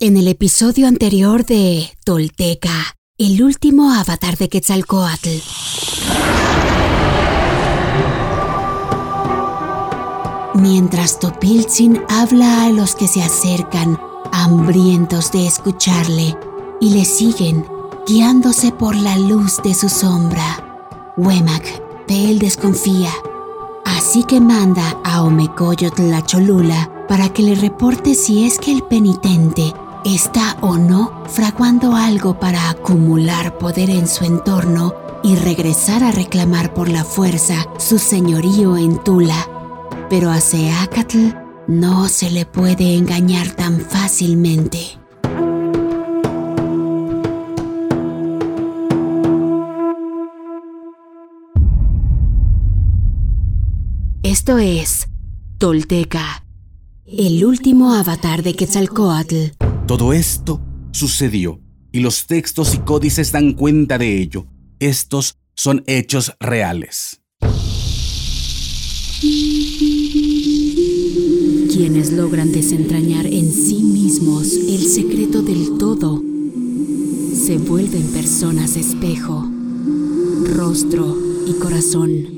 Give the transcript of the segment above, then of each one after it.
En el episodio anterior de Tolteca, el último avatar de Quetzalcoatl. Mientras Topiltzin habla a los que se acercan, hambrientos de escucharle, y le siguen, guiándose por la luz de su sombra. Huemac de él desconfía, así que manda a Omecoyotl la Cholula para que le reporte si es que el penitente está o no fraguando algo para acumular poder en su entorno y regresar a reclamar por la fuerza su señorío en Tula. Pero a Seacatl no se le puede engañar tan fácilmente. Esto es Tolteca, el último avatar de Quetzalcoatl. Todo esto sucedió y los textos y códices dan cuenta de ello. Estos son hechos reales. Quienes logran desentrañar en sí mismos el secreto del todo se vuelven personas espejo, rostro y corazón.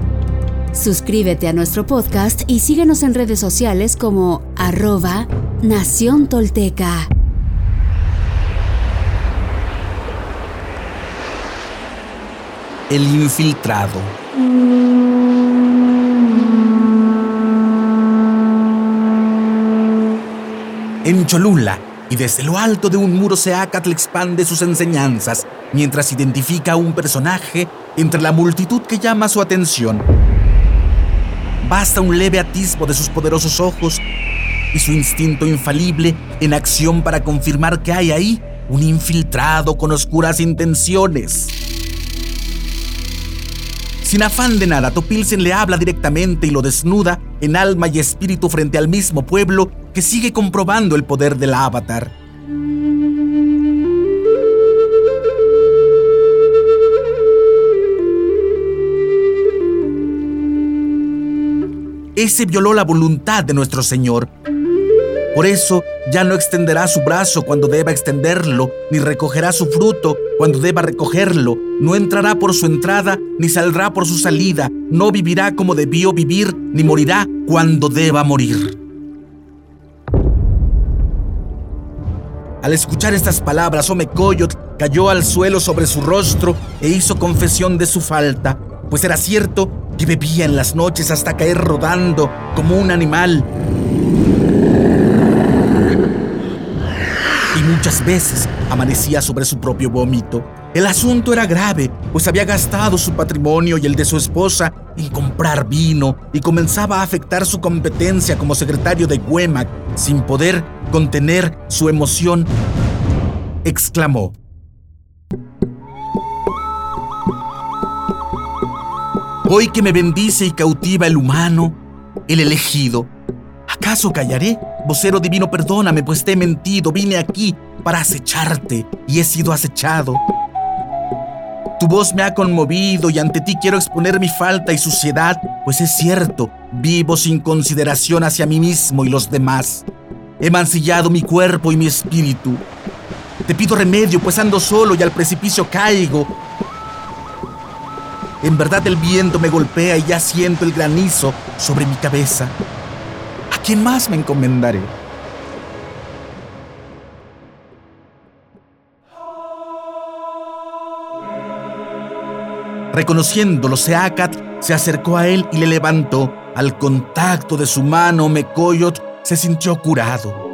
Suscríbete a nuestro podcast y síguenos en redes sociales como arroba Nación Tolteca. El infiltrado. En Cholula, y desde lo alto de un muro Seacatl expande sus enseñanzas mientras identifica a un personaje entre la multitud que llama su atención. Basta un leve atisbo de sus poderosos ojos y su instinto infalible en acción para confirmar que hay ahí un infiltrado con oscuras intenciones. Sin afán de nada, Topilsen le habla directamente y lo desnuda en alma y espíritu frente al mismo pueblo que sigue comprobando el poder del avatar. Ese violó la voluntad de nuestro Señor. Por eso ya no extenderá su brazo cuando deba extenderlo, ni recogerá su fruto cuando deba recogerlo. No entrará por su entrada, ni saldrá por su salida. No vivirá como debió vivir, ni morirá cuando deba morir. Al escuchar estas palabras, Omecoyot cayó al suelo sobre su rostro e hizo confesión de su falta, pues era cierto que bebía en las noches hasta caer rodando como un animal. Y muchas veces amanecía sobre su propio vómito. El asunto era grave, pues había gastado su patrimonio y el de su esposa en comprar vino y comenzaba a afectar su competencia como secretario de Huemac. Sin poder contener su emoción, exclamó. Hoy que me bendice y cautiva el humano, el elegido, ¿acaso callaré? Vocero divino, perdóname, pues te he mentido, vine aquí para acecharte y he sido acechado. Tu voz me ha conmovido y ante ti quiero exponer mi falta y suciedad, pues es cierto, vivo sin consideración hacia mí mismo y los demás. He mancillado mi cuerpo y mi espíritu. Te pido remedio, pues ando solo y al precipicio caigo. En verdad el viento me golpea y ya siento el granizo sobre mi cabeza. ¿A quién más me encomendaré? Reconociéndolo, Seacat se acercó a él y le levantó. Al contacto de su mano, Mecoyot se sintió curado.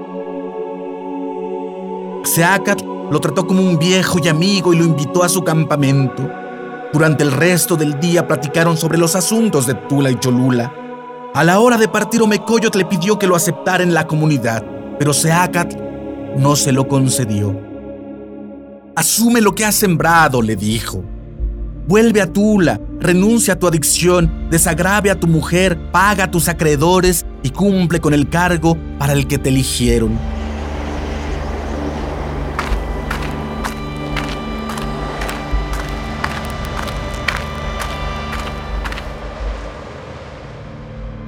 Seacat lo trató como un viejo y amigo y lo invitó a su campamento. Durante el resto del día platicaron sobre los asuntos de Tula y Cholula. A la hora de partir Omecoyot le pidió que lo aceptara en la comunidad, pero Seacat no se lo concedió. Asume lo que has sembrado, le dijo. Vuelve a Tula, renuncia a tu adicción, desagrave a tu mujer, paga a tus acreedores y cumple con el cargo para el que te eligieron.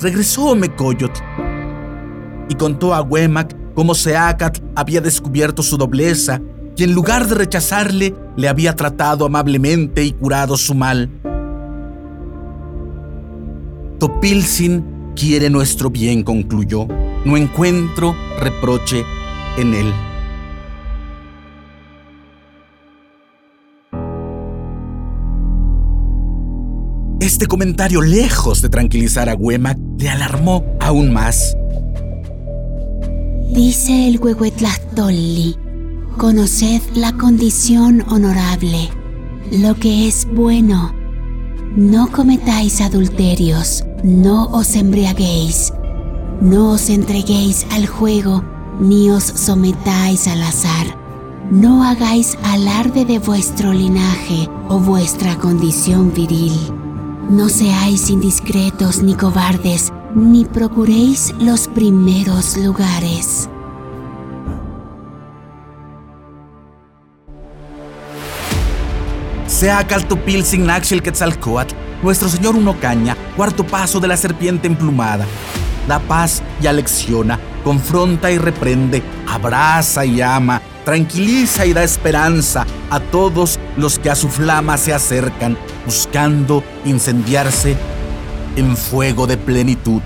Regresó Mecoyot y contó a Huemac cómo Seacat había descubierto su dobleza y en lugar de rechazarle, le había tratado amablemente y curado su mal. Topilzin quiere nuestro bien, concluyó. No encuentro reproche en él. Este comentario, lejos de tranquilizar a Huemac, le alarmó aún más. Dice el Huehuetlahtolli, conoced la condición honorable, lo que es bueno. No cometáis adulterios, no os embriaguéis, no os entreguéis al juego, ni os sometáis al azar. No hagáis alarde de vuestro linaje o vuestra condición viril. No seáis indiscretos ni cobardes, ni procuréis los primeros lugares. Sea Caltupil sin Naxil Quetzalcoatl, nuestro Señor Unocaña, cuarto paso de la serpiente emplumada. Da paz y alecciona, confronta y reprende, abraza y ama, tranquiliza y da esperanza a todos los que a su flama se acercan, buscando incendiarse en fuego de plenitud.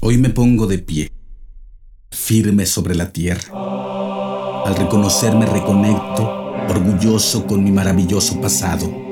Hoy me pongo de pie, firme sobre la tierra. Al reconocerme reconecto, orgulloso con mi maravilloso pasado.